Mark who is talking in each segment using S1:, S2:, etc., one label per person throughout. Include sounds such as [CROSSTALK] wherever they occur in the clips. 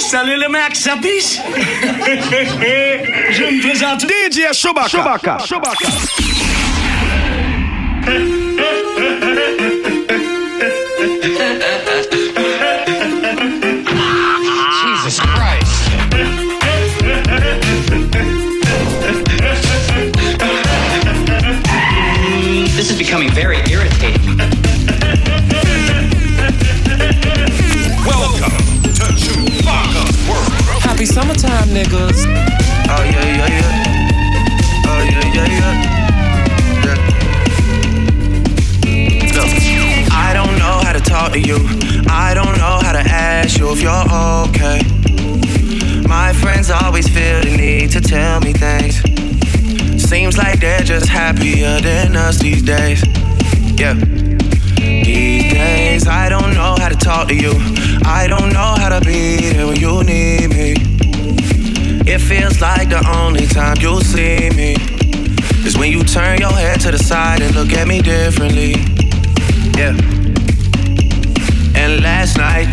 S1: salut le mec, ça piche Je [LAUGHS] me présente
S2: DJ Chewbacca. Chewbacca. Chewbacca.
S3: Jesus [LAUGHS]
S4: niggas.
S5: Oh yeah, yeah, yeah. Oh yeah, yeah, yeah. I don't know how to talk to you. I don't know how to ask you if you're okay. My friends always feel the need to tell me things. Seems like they're just happier than us these days. Yeah. These days, I don't know how to talk to you. I don't know how to be there when you need me. It feels like the only time you'll see me is when you turn your head to the side and look at me differently. Yeah. And last night,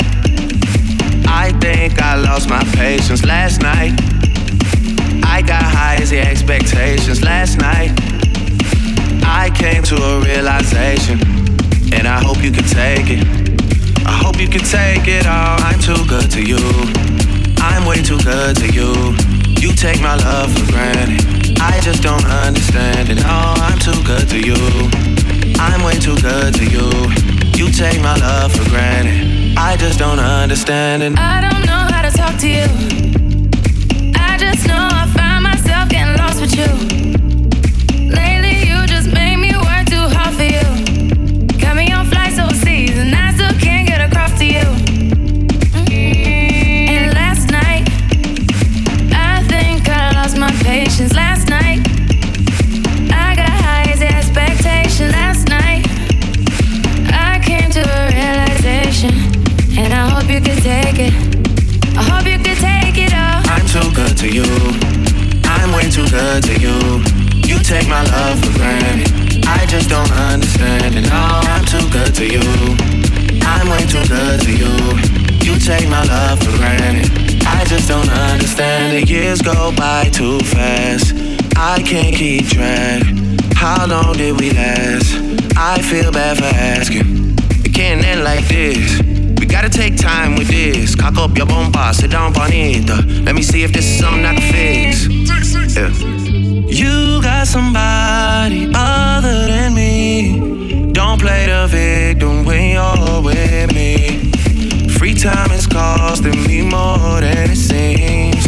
S5: I think I lost my patience. Last night, I got high as the expectations. Last night, I came to a realization, and I hope you can take it. I hope you can take it all. I'm too good to you. I'm way too good to you. You take my love for granted. I just don't understand it. No, I'm too good to you. I'm way too good to you. You take my love for granted. I just don't understand it.
S6: I don't know how to talk to you. I just know I find myself getting lost with you. To you.
S5: I'm way too good to you. You take my love for granted. I just don't understand it. No, I'm too good to you. I'm way too good to you. You take my love for granted. I just don't understand it. Years go by too fast. I can't keep track. How long did we last? I feel bad for asking. It can't end like this. We gotta take time with this. Cock up your bomba, sit down bonita. Let me see if this is something I can fix. Yeah. You got somebody other than me. Don't play the victim when you're with me. Free time is costing me more than it seems.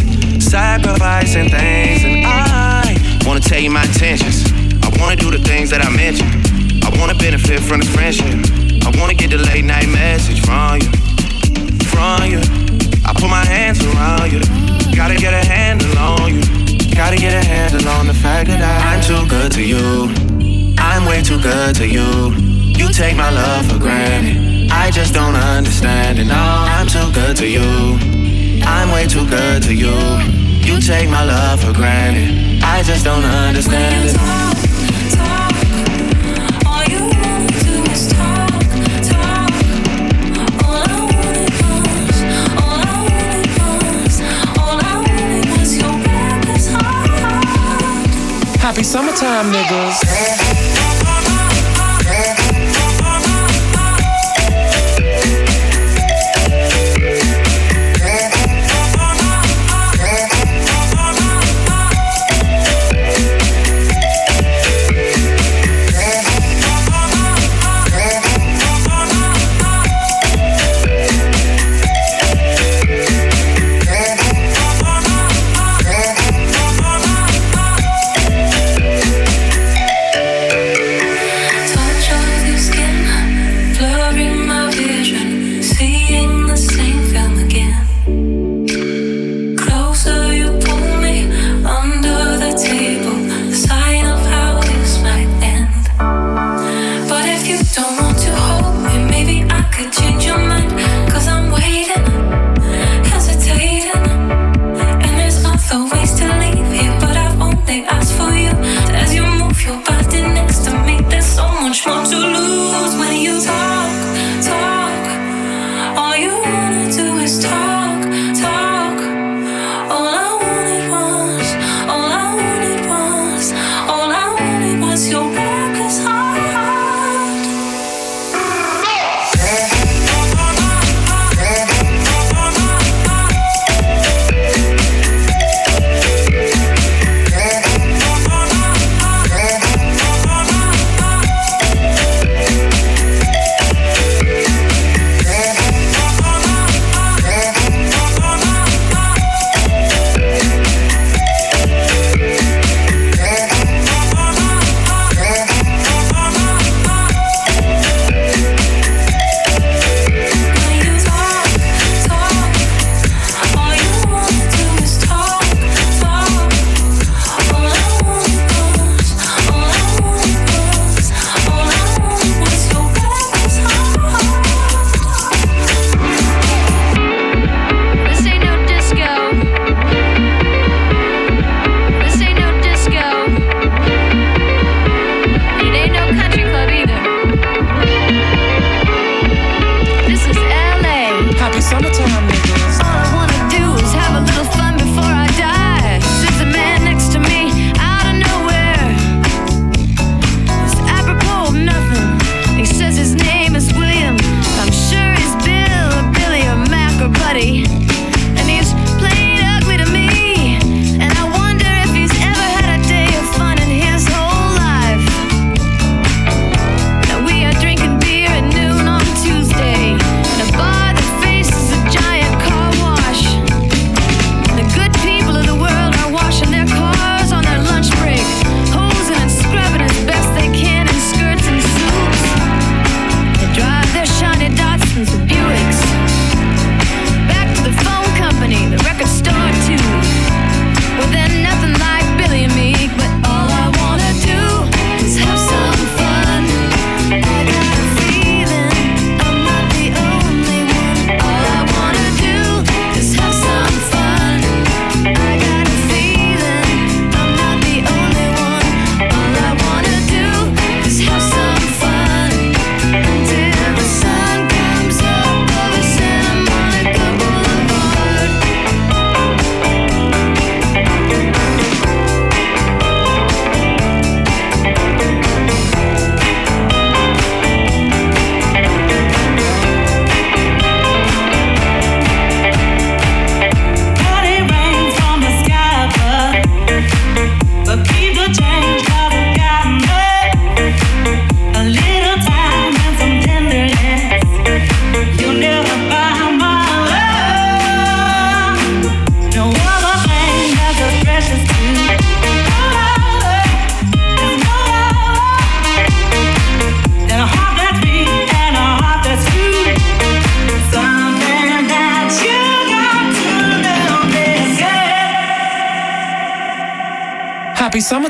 S5: Sacrificing things, and I wanna tell you my intentions. I wanna do the things that I mentioned. I wanna benefit from this friendship. Wanna get the late night message from you, from you. I put my hands around you. Gotta get a handle on you. Gotta get a handle on the fact that I'm too good to you. I'm way too good to you. You take my love for granted. I just don't understand it. No, I'm too good to you. I'm way too good to you. You take my love for granted. I just don't understand it.
S4: Happy summertime, niggas.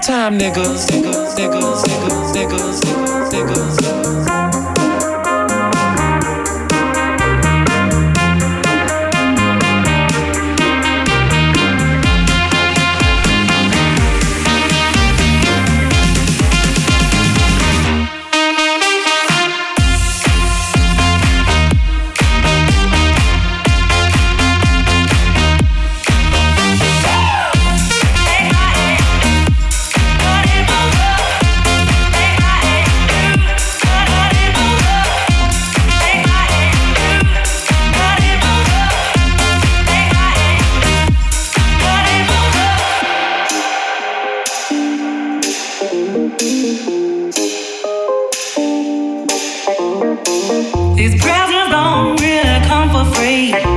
S7: Niggas, niggas, These presents don't really come
S8: for free.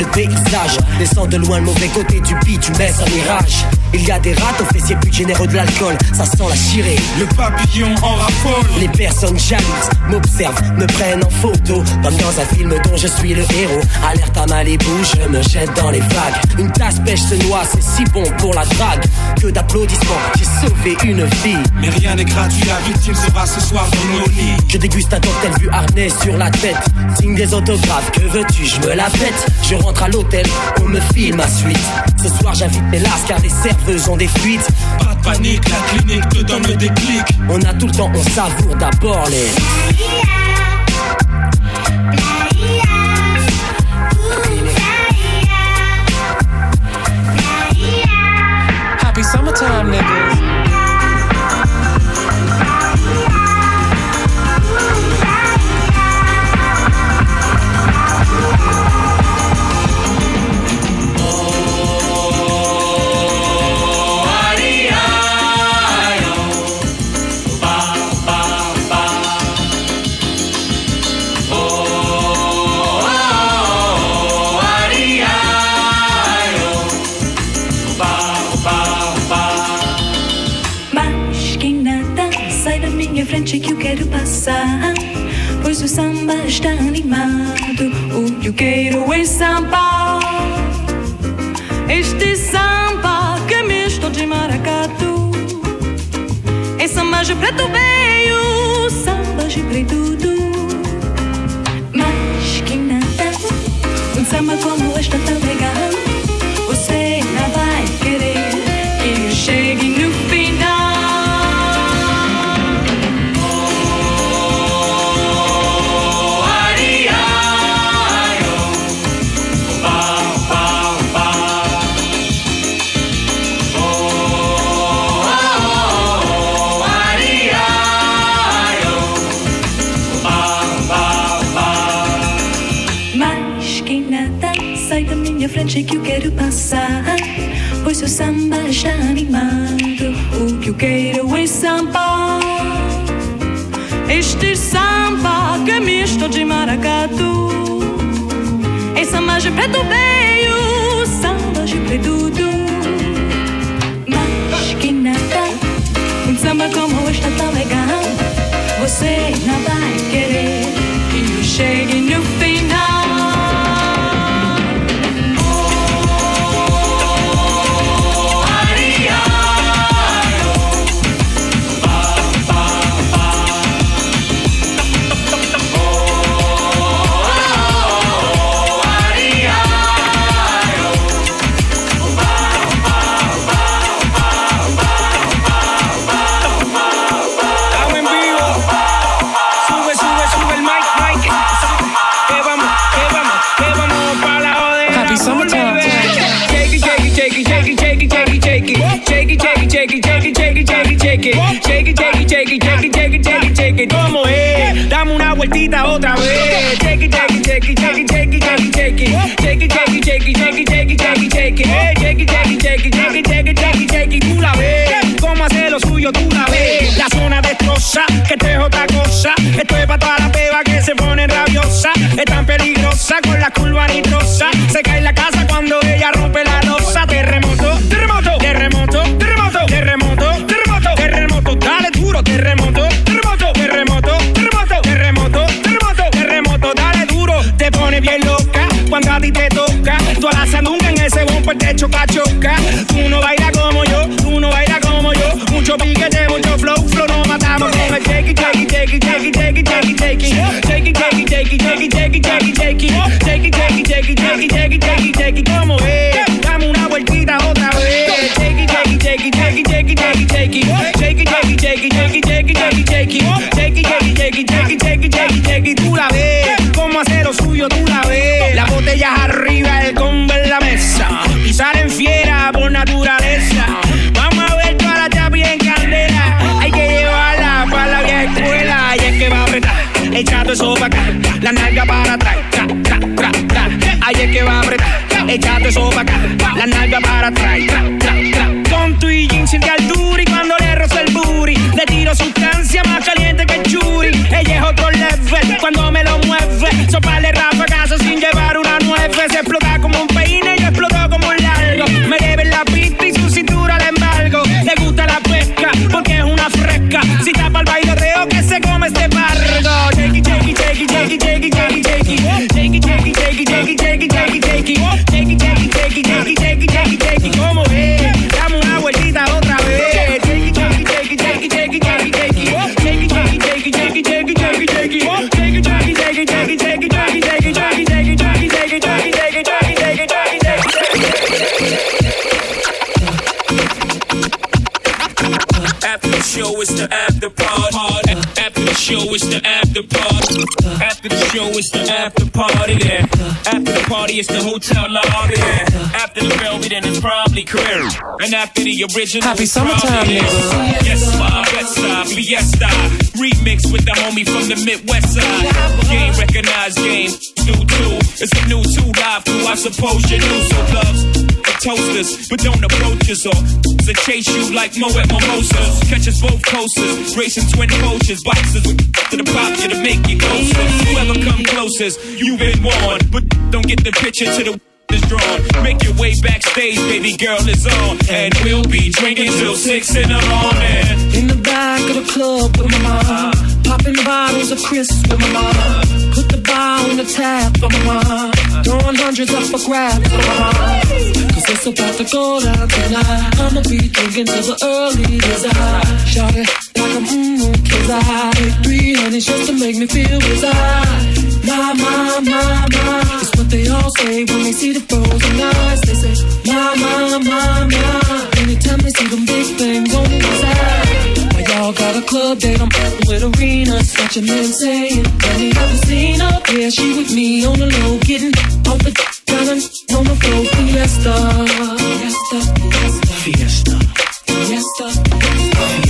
S8: le paysage. Laissant de loin le mauvais côté du beat, tu laisses un mirage. Il y a des rats au fessier plus généreux de l'alcool, ça sent la chirée.
S3: Le papillon en raffole.
S8: Les personnes jalouses m'observent, me prennent en photo, comme dans un film dont je suis le héros. Alerte à Malibu, je me jette dans les vagues. Une tasse pêche se noie, c'est si bon pour la drague. Que d'applaudissements, j'ai sauvé une vie.
S3: Mais rien n'est gratuit, la victime sera ce soir dans nos lits.
S8: Je déguste un cocktail vu harnais sur la tête. Signe des autographes, que veux-tu, je me la pète. Je rentre à l'hôtel, on me filme ma suite. Ce soir j'invite mes lasses car les serveuses ont des fuites.
S3: Pas de panique, la clinique te donne le déclic.
S8: On a tout le temps, on savoure d'abord les.
S9: Frente que eu quero passar. Pois o samba está animado. O que eu quero é samba. Este samba que é misto de maracatu. É samba de preto veio, samba de preto. Mas que nada, um samba como este tá legal. Frente que eu quero passar. Pois o samba está animado. O que eu quero é samba. Este samba que é misto de maracatu. É samba de preto veio, samba de preto. Mas que nada, um samba como este é tão legal. Você não vai querer que eu chegue no final.
S10: por el techo. Tú no bailas como yo, tú no bailas como yo. Mucho piquete, mucho flow, flow no matamos con shakey, shakey, shakey, shakey, shakey, shakey, shakey. Shakey, shakey, shakey, shakey, shakey, shakey, shakey. Shakey, shakey, shakey, shakey, shakey, shakey, shakey. Es? Dame una vueltita otra vez. Shakey, shakey, shakey, shakey, shakey, shakey, shakey. Shakey, shakey, shakey, shakey, shakey, shakey, shakey. Shakey, shakey, shakey, shakey, shakey, shakey, shakey. Tú la ves, cómo hacer lo suyo, tú la ves. La botella arriba, el converso La nalga para atrás. Con tu y jeans siente altura y cuando le rozo el booty le tiro sustancia más caliente que el churi. Ella es otro level cuando me lo mueve. Soparle ráfagas sin llevar una nueve. Se explota como un peine y explotó como un largo. Me debe la pista y su cintura le embargo. Le gusta la pesca porque es una fresca. Si tapa el bailoteo que se come este barco. Shake it, shake it, shake it,
S11: it's the after party. After the show, it's the after party. Yeah. After the party, it's the hotel lobby. Yeah. After the velvet, then it's probably career. And after the original,
S12: Happy summertime, nigga.
S11: Yes, my best side, fiesta. Remix with the homie from the Midwest side. Game recognized, game new too. It's a new two live crew. I suppose you knew. So loves the toasters, but don't approach us or to chase you like Moet mimosas. Catch us both coasters, racing twin coaches, boxes to the pop you to make you closer. Whoever come closest, you've been warned, but don't get the picture to the [LAUGHS] is drawn. Make your way backstage, baby girl is on, and we'll be drinking till six in the morning.
S12: In the back of the club with my mom. Popping bottles of Chris with my mom. Put the bar on the tap for my mom. Throwing hundreds up for grabs for my mom. Cause it's about to go down tonight. I'ma be drinking till the early desire. Shout it mmm, cause I take three honeys just to make me feel reside. My, my, my, my. It's what they all say when they see the frozen eyes. They say, my, my, my, my. Anytime they see them big things on the side. Y'all got a club date? I'm up with Arena. Such a man saying, Let me have a scene up. Yeah, she with me on the low, getting off the down on the floor. Fiesta. Fiesta. Fiesta. Fiesta. Fiesta.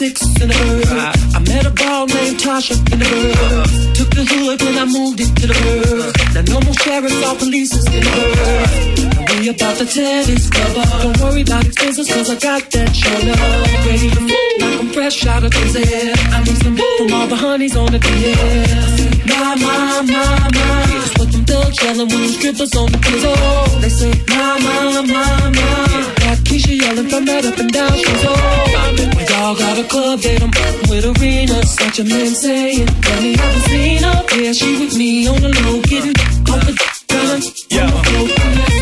S12: Six in the bird. Uh-huh. I met a ball named Tasha in the bird. Uh-huh. Took the hood and I moved it to the bird. Uh-huh. Now no more sheriffs or police is in the bird. We about to tear this club up. Don't worry about expenses cause I got that show up. Ready to move like I'm fresh out of the air. I need some from all the honeys on the DL. My, my, my, my. That's what them thugs yelling when the strippers on the floor. They say, my, my, my, my. Got Keisha yelling from that up and down she's all. We all got a club date, I'm with Arena. Such a man saying, let me have a scene up. Yeah, she with me on the low, getting off the gun.
S13: Yeah.
S12: On the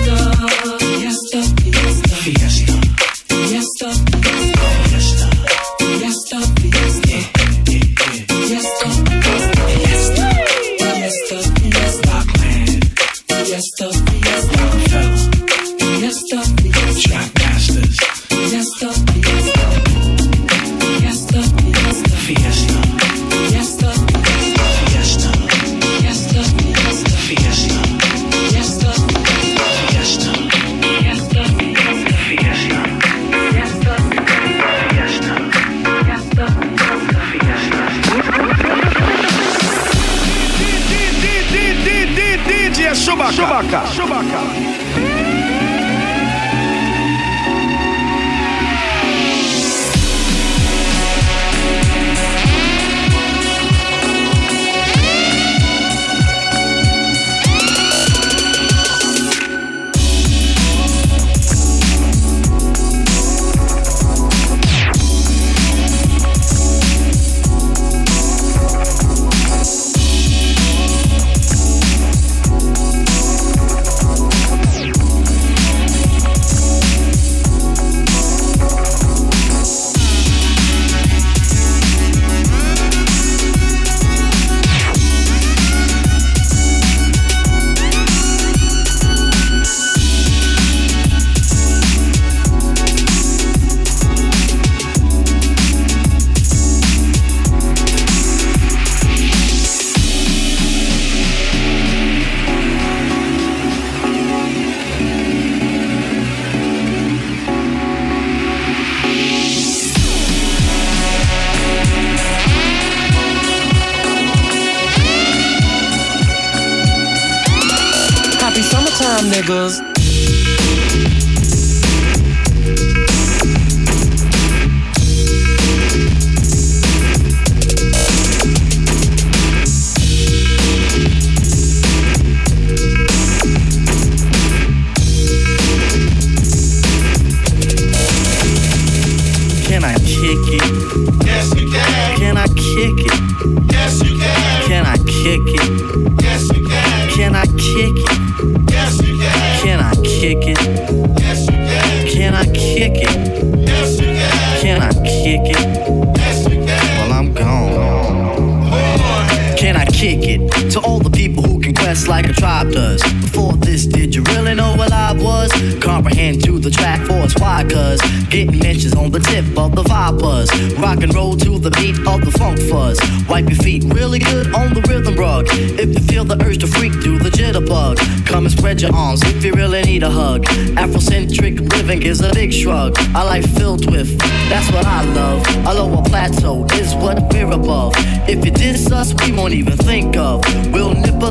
S12: floor, fiesta, fiesta, fiesta, fiesta, fiesta, fiesta, fiesta, fiesta, fiesta, fiesta, fiesta,
S14: why? Cause getting mentions on the tip of the vipers. Rock and roll to the beat of the funk fuzz. Wipe your feet really good on the rhythm rug. If you feel the urge to freak, do the jitterbug. Come and spread your arms if you really need a hug. Afrocentric living is a big shrug. A life filled with, that's what I love. A lower plateau is what we're above. If you diss us, we won't even think of. We'll nip the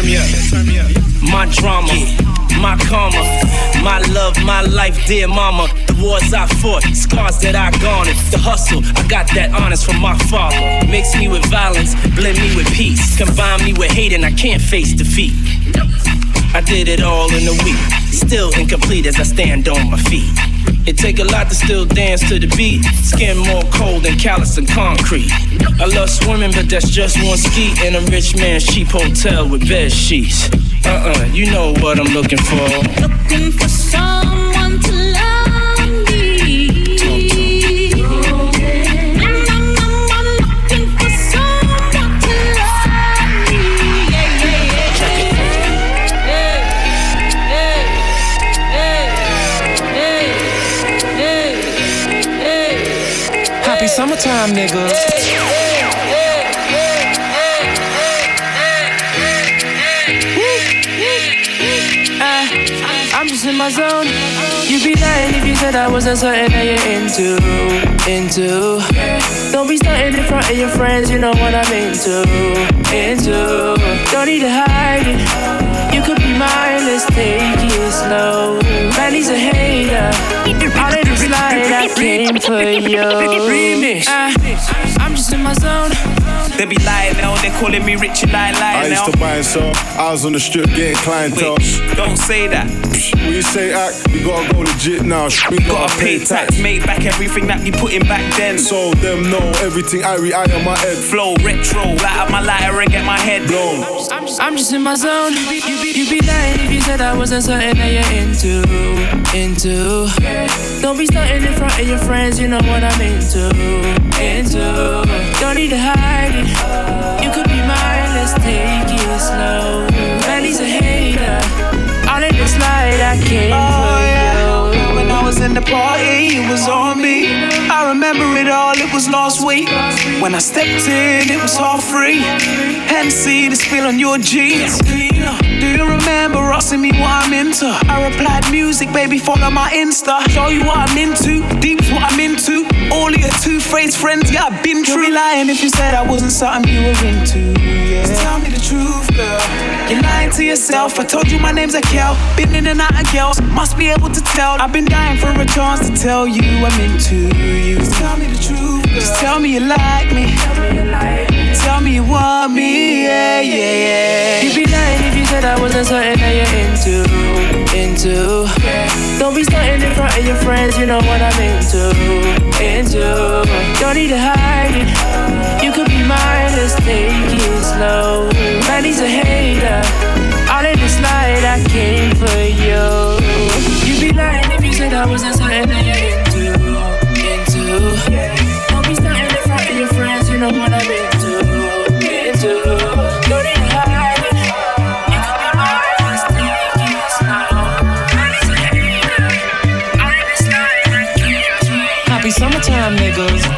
S15: Me up. My drama, my karma, my love, my life, dear mama. The wars I fought, scars that I garnered. The hustle, I got that honest from my father. Mix me with violence, blend me with peace. Combine me with hate, and I can't face defeat. I did it all in a week, still incomplete as I stand on my feet. It take a lot to still dance to the beat. Skin more cold than callous and concrete. I love swimming, but that's just one ski in a rich man's cheap hotel with bed sheets. Uh-uh, you know what I'm looking for.
S16: Looking for someone to love
S17: summertime, nigga. I, uh, I'm just in my zone. You'd be lying if you said I wasn't something that you're into, into. Don't be stunting in front of your friends, you know what I'm into, into. Don't need to hide it. You could be mine, let's take it slow. Man, he's a hater. All in this light, I came for you. I, uh, I'm just in my zone.
S15: They be lying now, they calling me Richie Lie
S18: I
S15: Lie now.
S18: used to buy and sell. I was on the strip getting clientele.
S15: Wait, don't say that.
S18: When you say act, we gotta go legit now. We
S15: Gotta pay tax, made back everything that we put in back then.
S18: So them know everything I re I on my head.
S15: Flow retro, light up my lighter and get my head blown.
S17: I'm just, I'm just in my zone. You be, you be lying if you said I wasn't something that you're into, into. Don't be stunting in front of your friends, you know what I'm into, into. Don't need to hide it. You could you.
S15: When I was in the party, it was on me. I remember it all, it was last week. When I stepped in, it was all free. Hennessy the spill on your jeans. Do you remember asking me what I'm into? I replied, music, baby, follow my Insta. Show you what I'm into, deep's what I'm into. All of your two-faced friends, yeah, I've been true. You'd be lying if you said I wasn't something you were into, yeah. Tell me the truth, girl. You're lying to yourself. I told you my name's Akel. Been in and out of girls, must be able to tell. I've been dying for a chance to tell you I'm into you. Just tell me the truth, girl. Just tell me you like me. Tell me you want me, yeah, yeah, yeah.
S17: You'd be lying if you said I wasn't certain that you're into, into. Don't be stunting in front of your friends, you know what I'm into, into. Don't need to hide it. Take it slow. Man, he's a hater. All in this light, I came for you. You'd be lying if you said I wasn't something you're into, into. Don't be stunting in front of your friends, you know what I'm into, into. Don't need to hide it. You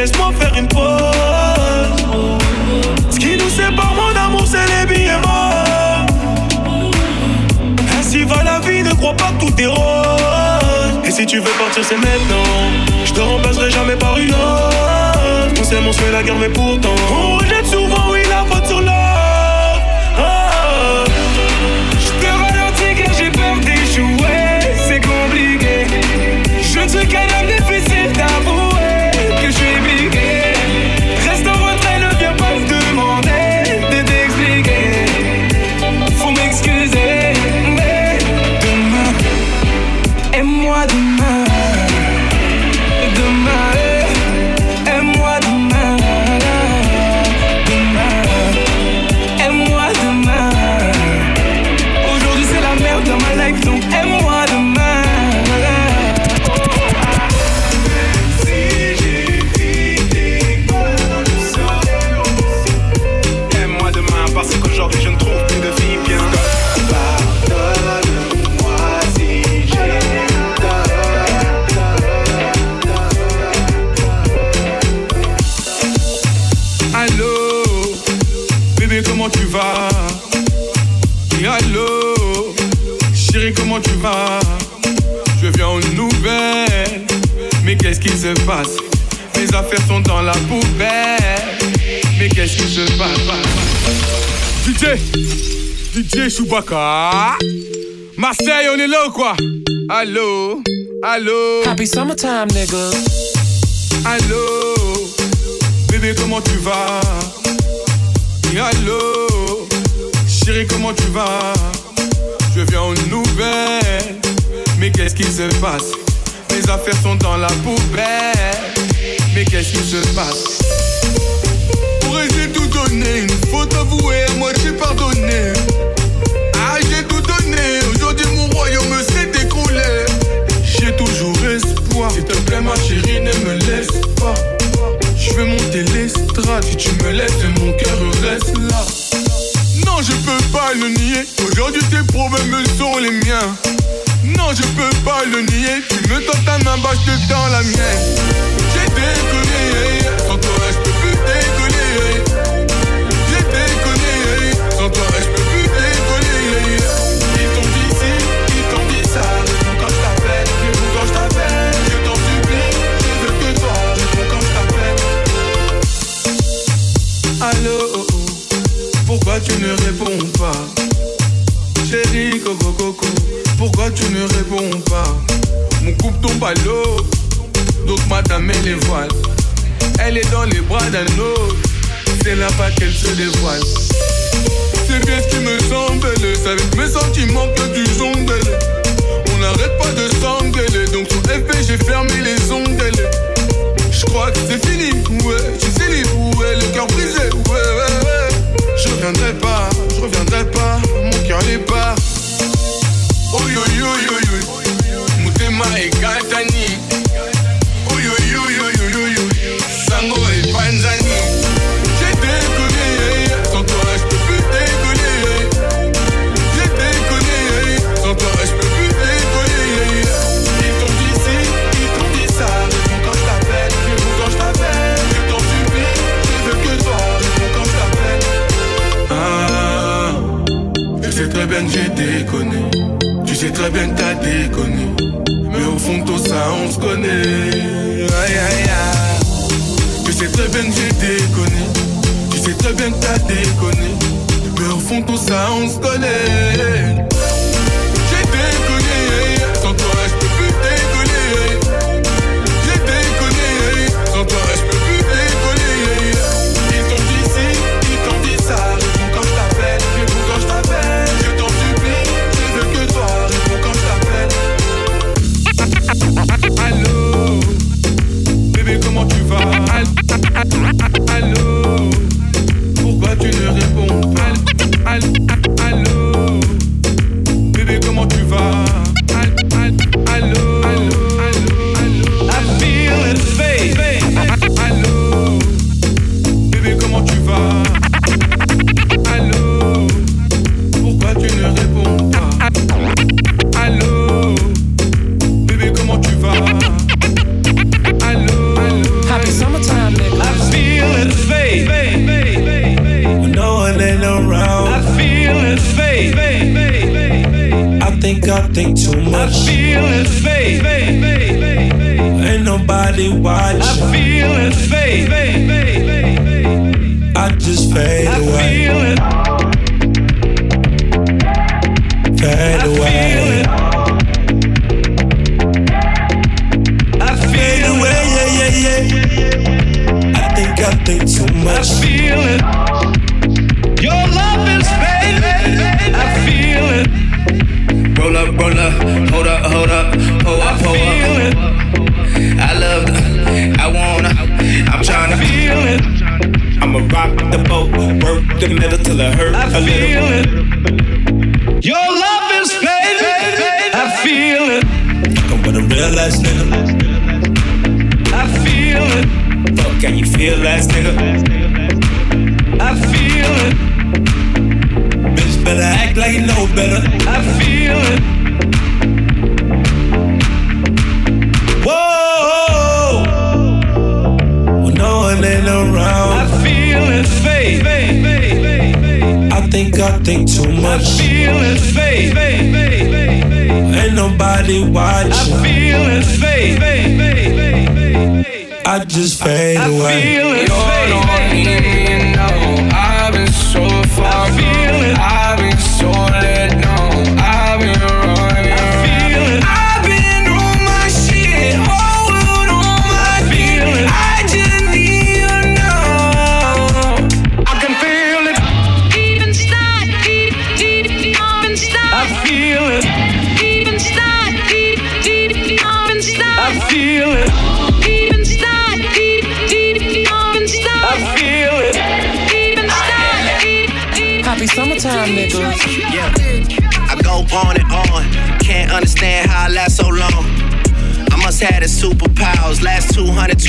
S19: laisse-moi faire une pause. Ce qui nous sépare, mon amour, c'est les billets morts. Ainsi va la vie, ne crois pas que tout est rose. Et si tu veux partir, c'est maintenant. Je te remplacerai jamais par une autre. On s'aime, on se la guerre, mais pourtant, on rejette souvent.
S20: Mes affaires sont dans la poubelle. Mais qu'est-ce qui se passe DJ DJ Chewbacca. Marseille on est là ou quoi? Allô? Allô?
S12: Happy summertime nigga.
S20: Allô? Bébé comment tu vas? Allô? Chérie comment tu vas? Je viens en nouvelle, Mais qu'est-ce qui se passe? affaires sont dans la poubelle. Mais qu'est-ce qui se passe? Pourrais-je tout donner Une faute avouée, à
S5: moitié pardonnée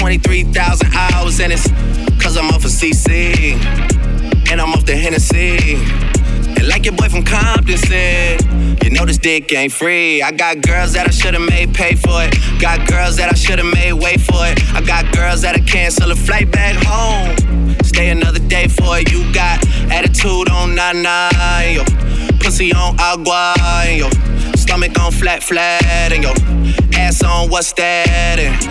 S5: 223,000 hours, and it's cause I'm off of CC. And I'm off the Hennessy. And like your boy from Compton said, you know this dick ain't free. I got girls that I should've made pay for it. Got girls that I should've made wait for it. I got girls that'll cancel a flight back home. Stay another day for it. You got attitude on nine yo. Pussy on agua, yo. Stomach on flat, flat, and yo. Ass on what's that? And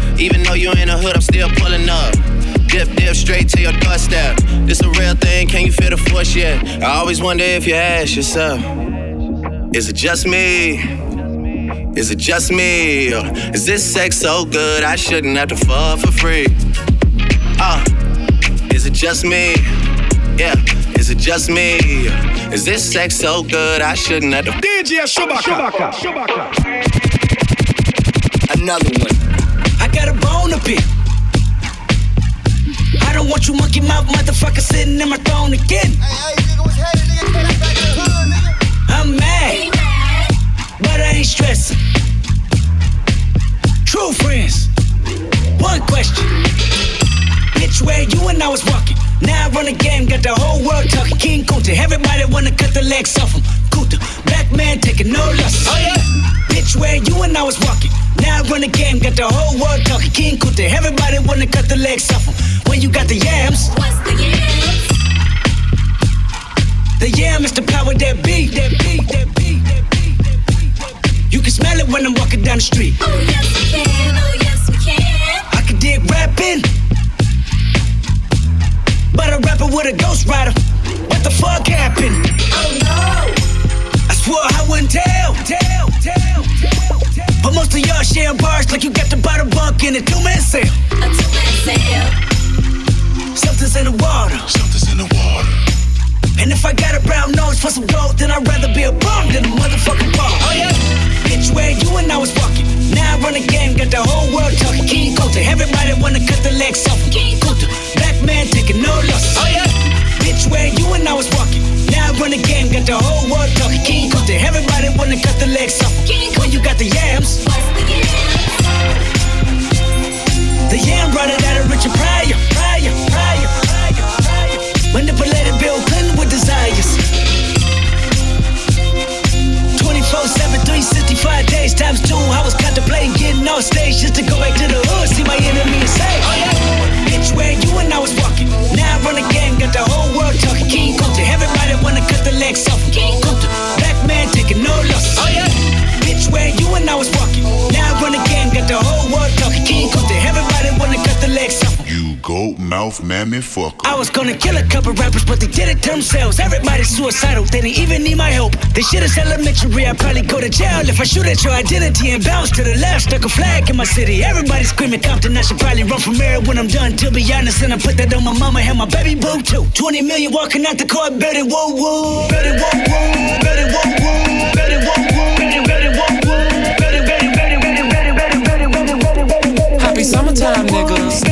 S5: Even though you in the hood, I'm still pulling up. Dip, dip, straight to your doorstep. This a real thing, can you feel the force yet? I always wonder if you ask yourself, is it just me? Is it just me? Or is this sex so good I shouldn't have to fuck for free? Uh, is it just me? Yeah, is it just me? Is this sex so good I shouldn't have to
S10: DJ Chewbacca. Chewbacca.
S21: Another one. I got a bone to pick. I don't want you monkey mouth motherfucker sitting in my throne again. I'm mad, but I ain't stressing. True friends. One question. Bitch, where you and I was walking. Now I run the game, got the whole world talking. King Kunta, everybody wanna cut the legs off him. Kunta, black man taking no losses. Oh yeah. Bitch, where you and I was walking. Now I run the game, got the whole world talking. King Kunta, everybody wanna cut the legs off him. When you got the yams.
S9: What's the yams?
S21: The yam is the power that beat, that beat, that beat, that beat, that beat, that beat. You can smell it when I'm walking down the street.
S9: Oh yes we can, oh yes we can.
S21: I can dig rapping, but a rapper with a ghost rider. What the fuck happened?
S9: Oh no.
S21: I swore I wouldn't tell, tell. But most of y'all sharing bars like you got the bottom bunk in a two-man sale.
S9: A two-man sale.
S21: Something's in the water.
S22: Something's in the water.
S21: And if I got a brown nose for some gold, then I'd rather be a bum than a motherfucking bum. Oh yeah? Bitch, where you and I was walking. Now I run the game, got the whole world talking. King Kunta, everybody wanna cut the legs off. King Kunta, black man taking no losses. Oh yeah? Bitch, where you and I was walking. I run the game, got the whole world talking. King Kunta, everybody wanna cut the legs off.
S9: King
S21: When you got the yams,
S9: the
S21: yam brought it out of Richard Pryor, Pryor, Pryor, Pryor, Pryor. Manipulated Bill Clinton with desires. 24 7, 365 days times two. I was contemplating getting on stage just to go back to the hood, see my enemy and say, Oh yeah, bitch, where you and I was walking. Now I run game, got the whole world talking. King Kunta, everybody wanna cut the legs off. King Kunta, black man taking no losses. Oh yeah, where you and I was walking. Now I run again, got the whole world talking. King Kunta, everybody wanna cut the legs off.
S23: You goat mouth mammy fucker.
S21: I was gonna kill a couple rappers, but they did it themselves. Everybody's suicidal, they didn't even need my help. This shit is elementary, I'd probably go to jail if I shoot at your identity and bounce to the left. Stuck a flag in my city, everybody screaming Compton. I should probably run from mayor when I'm done, to be honest. And I put that on my mama and my baby boo too. 20 million walking out the car, better whoa whoa, better whoa whoa, better whoa whoa, better whoa whoa.
S5: time, nigga.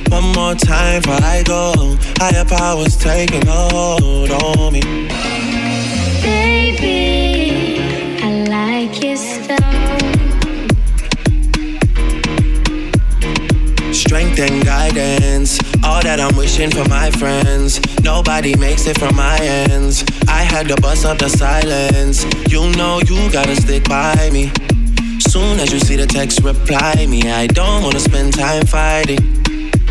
S5: One more time before I go. Higher powers taking a hold on me.
S24: Baby, I like.
S5: Strength and guidance, all that I'm wishing for my friends. Nobody makes it from my ends. I had to bust up the silence. You know you gotta stick by me. Soon as you see the text, reply me. I don't wanna spend time fighting.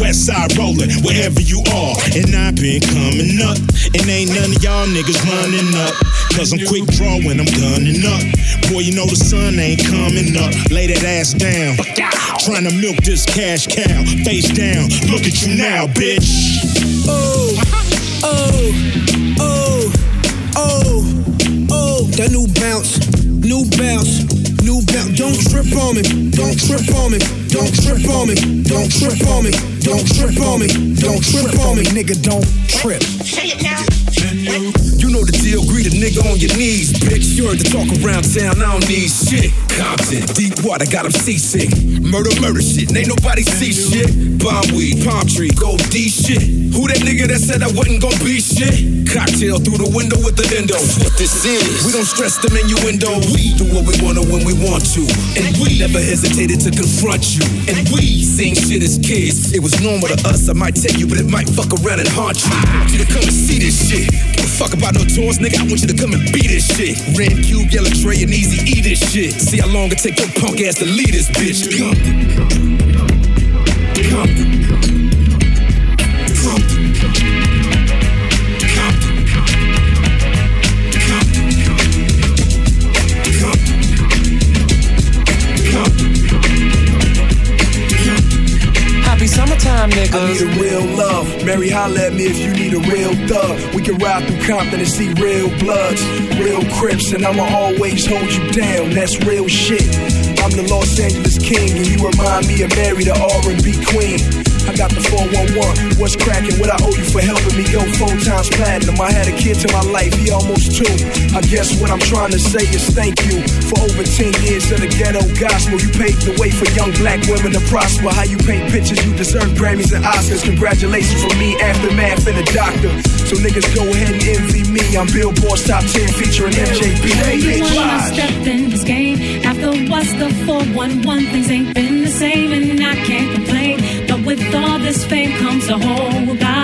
S25: West side rolling, wherever you are. And I've been coming up, and ain't none of y'all niggas running up. Cause I'm quick draw when I'm gunning up. Boy, you know the sun ain't coming up. Lay that ass down. Trying to milk this cash cow. Face down, look at you now, bitch.
S1: Oh. Oh, oh, oh, oh, that new bounce, new bounce, new bounce. Don't trip on me, don't trip on me, don't trip on me, don't trip on me, don't trip on me, don't trip on me, nigga, don't trip. Say it now.
S26: You know the deal, greet a nigga on your knees, bitch. Sure to talk around town, I don't need shit. Compton, deep water, got him seasick. Murder, murder shit, ain't nobody see shit. Bomb weed, palm tree, gold D shit. Who that nigga that said I wasn't gonna be shit? Cocktail through the window with the endo. What this is, we don't stress the innuendo. We do what we wanna when we want to. And we never hesitated to confront you. And we seen shit as kids. It was normal to us, I might tell you, but it might fuck around and haunt you. You to come and see this shit. Give a fuck about no tours, nigga. I want you to come and beat this shit. Red Cube, Yella Dre, and Easy E this shit. See how long it take your punk ass to lead this bitch. Compton. Compton. I need a real love. Mary, holla at me if you need a real thug. We can ride through Compton and see real bloods, real crips, and I'ma always hold you down. That's real shit. I'm the Los Angeles king, and you remind me of Mary, the R&B queen. I got the 411. What's cracking? What I owe you for helping me go four times platinum? I had a kid to my life, he almost two. I guess what I'm trying to say is thank you for over 10 years of the ghetto gospel. You paved the way for young black women to prosper. How you paint pictures, you deserve Grammys and Oscars. Congratulations from me, Aftermath, and the doctor. So niggas go ahead and envy me. I'm Billboard's top 10 featuring MJB.
S16: Hey, bitch, wanna step in this game after what's the 411? Things ain't been the same, and I can't complain. With all this fame comes a whole lot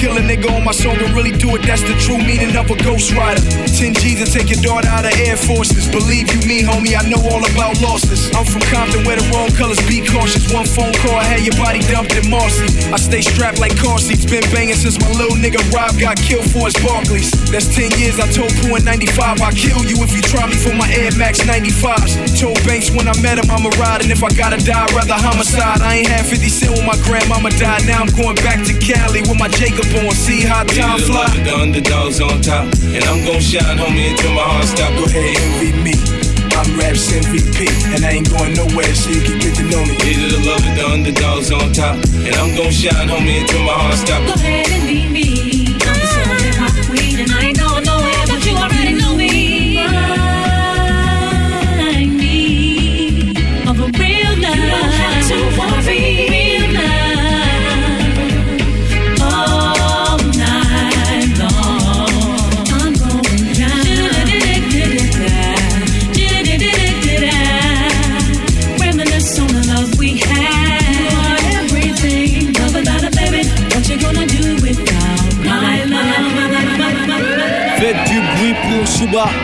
S26: Kill a nigga on my song and really do it, that's the true meaning of a ghost rider. 10 G's and take your daughter out of Air Forces. Believe you me, homie, I know all about losses. I'm from Compton where the wrong colors be cautious. One phone call, I had your body dumped in Marcy. I stay strapped like car seats, been banging since my little nigga Rob got killed for his Barkleys. That's 10 years, I told Pooh in 95, I'll kill you if you try me for my Air Max 95s. Told Banks when I met him, I'ma ride, and if I gotta die, I'd rather homicide. I ain't had 50 cent when my grandmama died, now I'm going back to Cali with my Jacob on. See how time
S27: Here,
S26: fly.
S27: love it. The underdogs on top, and I'm gonna shine on me until my heart stops.
S26: Go ahead, envy me. I'm Raps MVP, and I ain't going nowhere, so you can get to know me.
S27: Here to the love it, the underdogs on top, and I'm gonna shine on me until my heart stops.
S16: Go ahead and be me.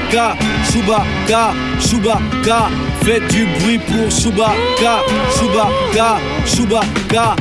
S28: Chewbacca, Chewbacca, Chewbacca.
S29: Faites du bruit pour Chewbacca, Chewbacca, Chewbacca.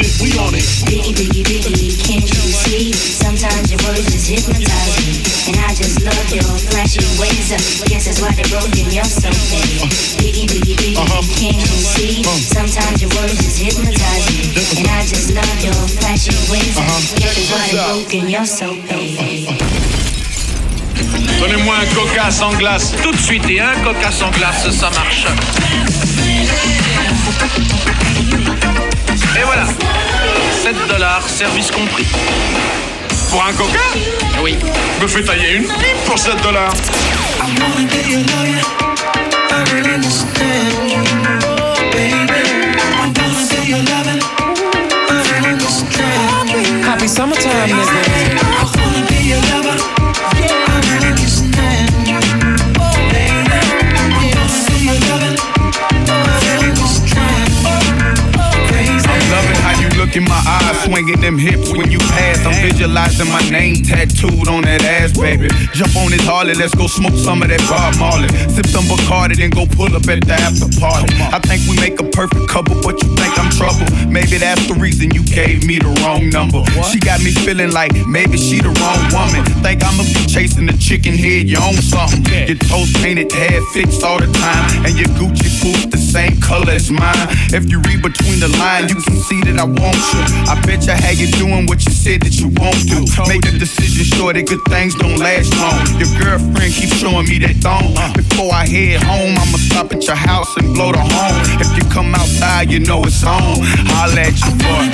S30: shit, we on it.
S31: Biggie, biggie, biggie, can't you see? Sometimes your words just hypnotize me. And I just love your flashy ways. I guess that's why they broke in your soul, baby. Biggie, biggie, biggie, uh-huh. can't you see? Uh-huh. Sometimes your words just hypnotize me. And I just love your flashy ways. I uh-huh. guess that's why they broke in your soul, baby.
S32: Donnez-moi un coca sans glace tout de suite et un coca sans glace, ça marche. Et voilà. 7 dollars, service compris.
S4: Pour un coca
S32: Oui.
S4: Me fais tailler une pipe pour 7 dollars.
S33: I wanna be
S34: look in my eyes, swinging them hips when you pass. I'm visualizing my name tattooed on that ass, baby. Jump on this Harley, let's go smoke some of that Bob Marley. Sip some Bacardi, then go pull up at the after party. I think we make a perfect couple, but you think I'm trouble. Maybe that's the reason you gave me the wrong number. She got me feeling like maybe she the wrong woman. Think I'ma be chasing the chicken head, you own something. Your toes painted, hair fixed all the time, and your Gucci boots the same color as mine. If you read between the lines, you can see that I want you. I bet you how you doing what you said that you won't do. Make a decision sure that good things don't last long. Your girlfriend keeps showing me that thong. Before I head home, I'ma stop at your house and blow the horn. If you come outside, you know it's on. Holla at your boy.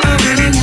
S34: Frustrated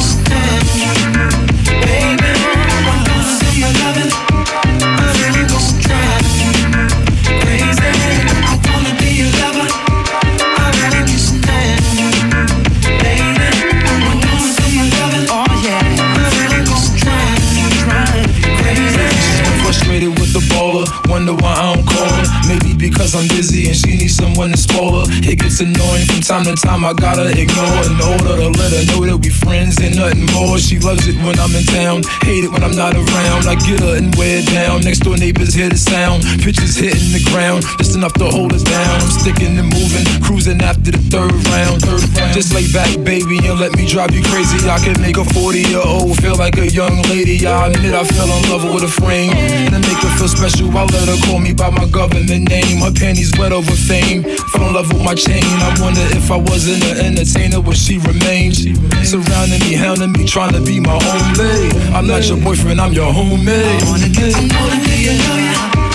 S34: I'm busy and she needs someone to spoil her. It gets annoying from time to time, I gotta ignore her in order to let her know that we friends and nothing more. She loves it when I'm in town, hate it when I'm not around. I get her and wear down. Next door neighbors hear the sound, pitches hitting the ground, just enough to hold us down. I'm sticking and moving, cruising after the third round. Third round. Just lay back, baby, and let me drive you crazy. I can make a 40 year old feel like a young lady. I admit I fell in love with a frame. And make her feel special, I let her call me by my government name. Her panties wet over fame. Fell in love with my chain. I wonder if I wasn't an entertainer, would she remain? Surrounding me, hounding me, trying to be my homie. I'm not your boyfriend, I'm your homie. I wanna get to know to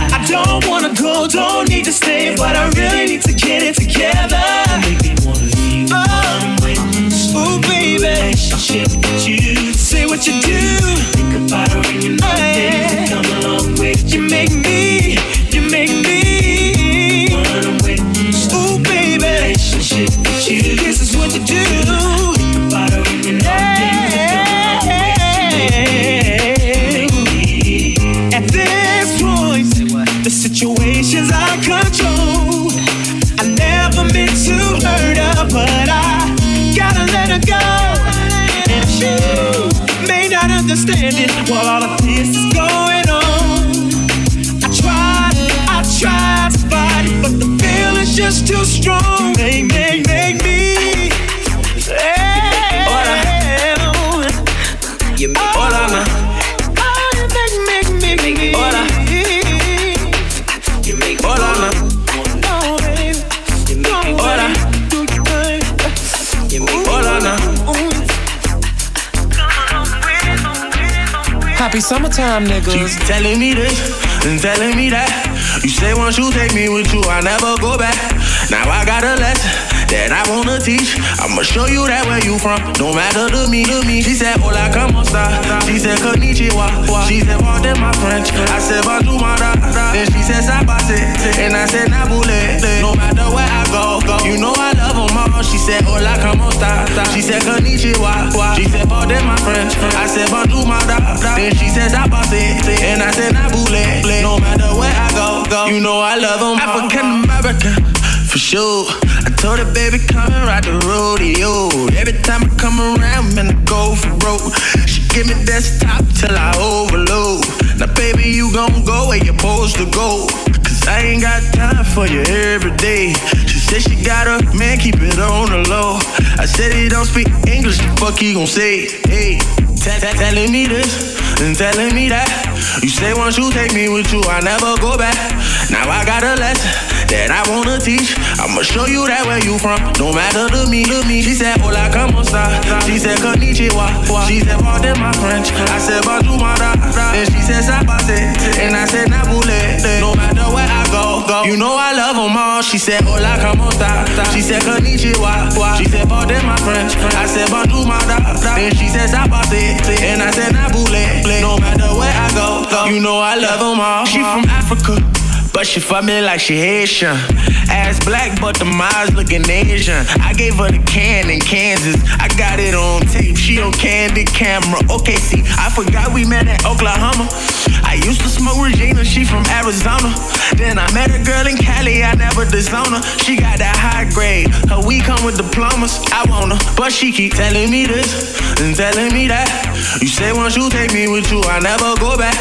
S33: I?
S15: Don't wanna go, don't need to stay, but I really need to get it together.
S12: Make me wanna be the. Oh,
S15: ooh, baby.
S12: Relationship with you.
S15: Say what you do.
S12: Think about her and you know the things come along with
S15: You make me, it while all of this is going on. I tried, I tried to fight it, but the feeling's just too strong. Make, Happy summertime, niggas.
S5: She's telling me this and telling me that. You say once you take me with you, I never go back. Now I got a lesson that I wanna teach. I'ma show you that where you from. No matter to me, to me. She said, Hola, como esta? She said, Konnichiwa. She said, Pardon my French. I said, Bonjour. Then she said, Sabase. And I said, Nabule. No matter where I go, go. You know I love them all. She said, Hola, como esta? She said, Konnichiwa. She said, Pardon my French. I said, Bonjour. Then she said, Sabase. And I said, Nabule. No matter where I go, go. You know I love them all. African American. Sure, I told her, baby, come and ride the rodeo. Every time I come around, man, I go for broke. She give me desktop till I overload. Now, baby, you gon' go where you're supposed to go. Cause I ain't got time for you every day. She said she got a man, keep it on the low. I said he don't speak English, the fuck he gon' say? Hey, telling me this and telling me that. You say once you take me with you, I never go back. Now I got a lesson that I wanna teach. I'ma show you that where you from. No matter to me, to me. She said, Hola, como esta? She said, Konnichiwa. She said, Pardon my French. I said, Bonjour. Then she said, Sabase. And I said, Nabule. No matter where I go, go. You know I love them all. She said, Hola, como esta? She said, Konnichiwa. She said, Pardon my French. I said, Bonjour. Then she said, Sabase. And I said, Nabule. No matter where I go, go. You know I love them all. She from Africa. But she fuck me like she Haitian. Ass black, but the eyes looking Asian. I gave her the can in Kansas. I got it on tape. She on candid camera. Okay, see, I forgot we met in Oklahoma. I used to smoke Regina. She from Arizona. Then I met a girl in Cali. I never disown her. She got that high grade. Her weed come with diplomas. I want her, but she keep telling me this and telling me that. You say once you take me with you, I never go back.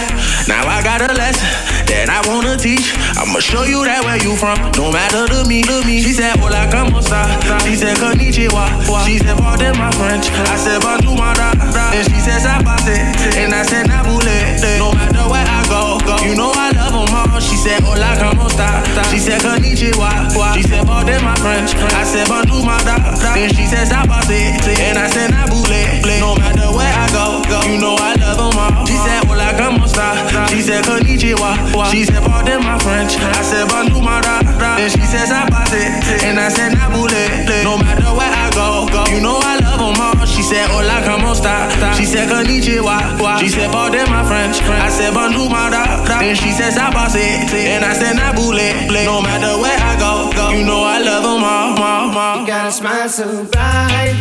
S5: Now I got a lesson that I wanna teach. I'ma show you that where you from. No matter to me, to me. She said, Hola, como esta? She said, Konnichiwa. She said, Pardon my French. I said, Bonjour, my da. Then she says I boss it, and I said Nabule. No matter where I go, go. You know I love them all. She said Hola, como esta? She said Konnichiwa. She said Pardon my French. I said Bonjour, my da. Then she says I boss it, and I said Nabule. No matter where I go, go. You know I love them all. She said Hola, como esta? She said Konnichiwa. She said Pardon my French. I said Bonjour, my da. Then she says I boss it, and I said Nabule. No matter where I go, go. You know I love them all. She said Hola, como esta? She said Konnichiwa. She said Pardon my French. I said Bonjour, my da. Then she says I boss it, and I said Nabule. No matter where I go, go. You know I love them all, all, all.
S35: You got a smile so bright.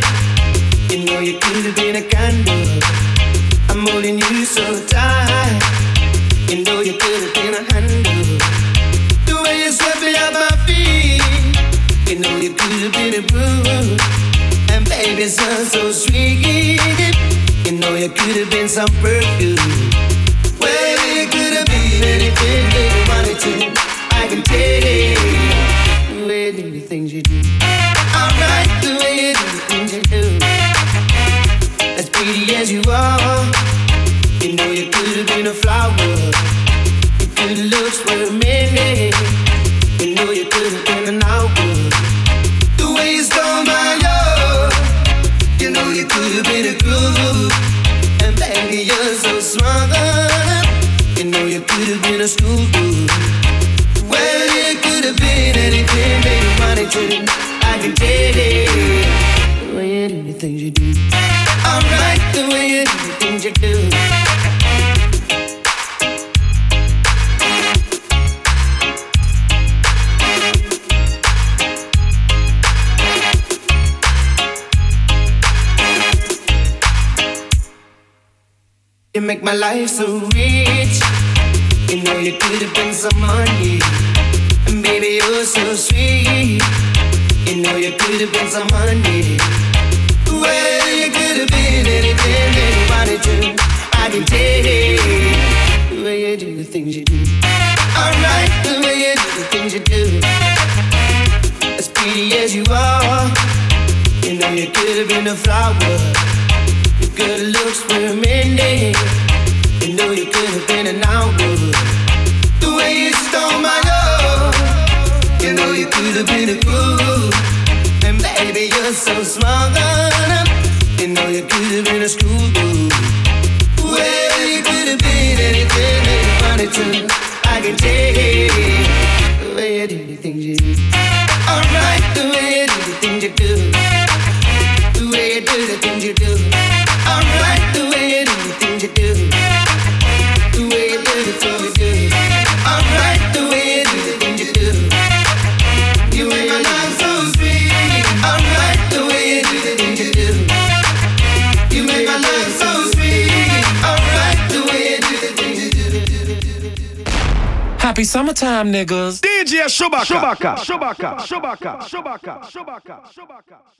S35: You know you could have been a candle. I'm holding you so tight. You know you could have been a handle. The way you swept me off my feet. You know you could have been a broom. And baby, so so sweet. You know you could have been some perfume. Well, you could have been anything that you wanted to. I can tell the way you do the things you do. Alright, the way you do the things you do. Pretty as you are, you know you could have been a flower. Your good looks were many. You know you could have been an hour. The way you stole my heart, you know you could have been a groove. And baby, you're so smart. You know you could have been a school. Well, you could have been anything that you wanted to. I can tell it. The way things you do. Alright, the way you do things you do. You make my life so rich. You know you could have been some money. And baby, you're so sweet. You know you could have been some honey. I can tell the way you do the things you do. Alright, the way you do the things you do. As pretty as you are, you know you could have been a flower. Your good looks were many. You know you could have been an hour. The way you stole my love, you know you could have been a groove. And baby, you're so smart. You know you could have been a schoolgirl. I can tell the way you do the things you do. Alright, the way you do the things you do. The way you do the things you do.
S4: Happy summertime, niggas.
S29: DJ Chewbacca. Chewbacca. Chewbacca. Chewbacca. Chewbacca. Chewbacca. Chewbacca. Chewbacca.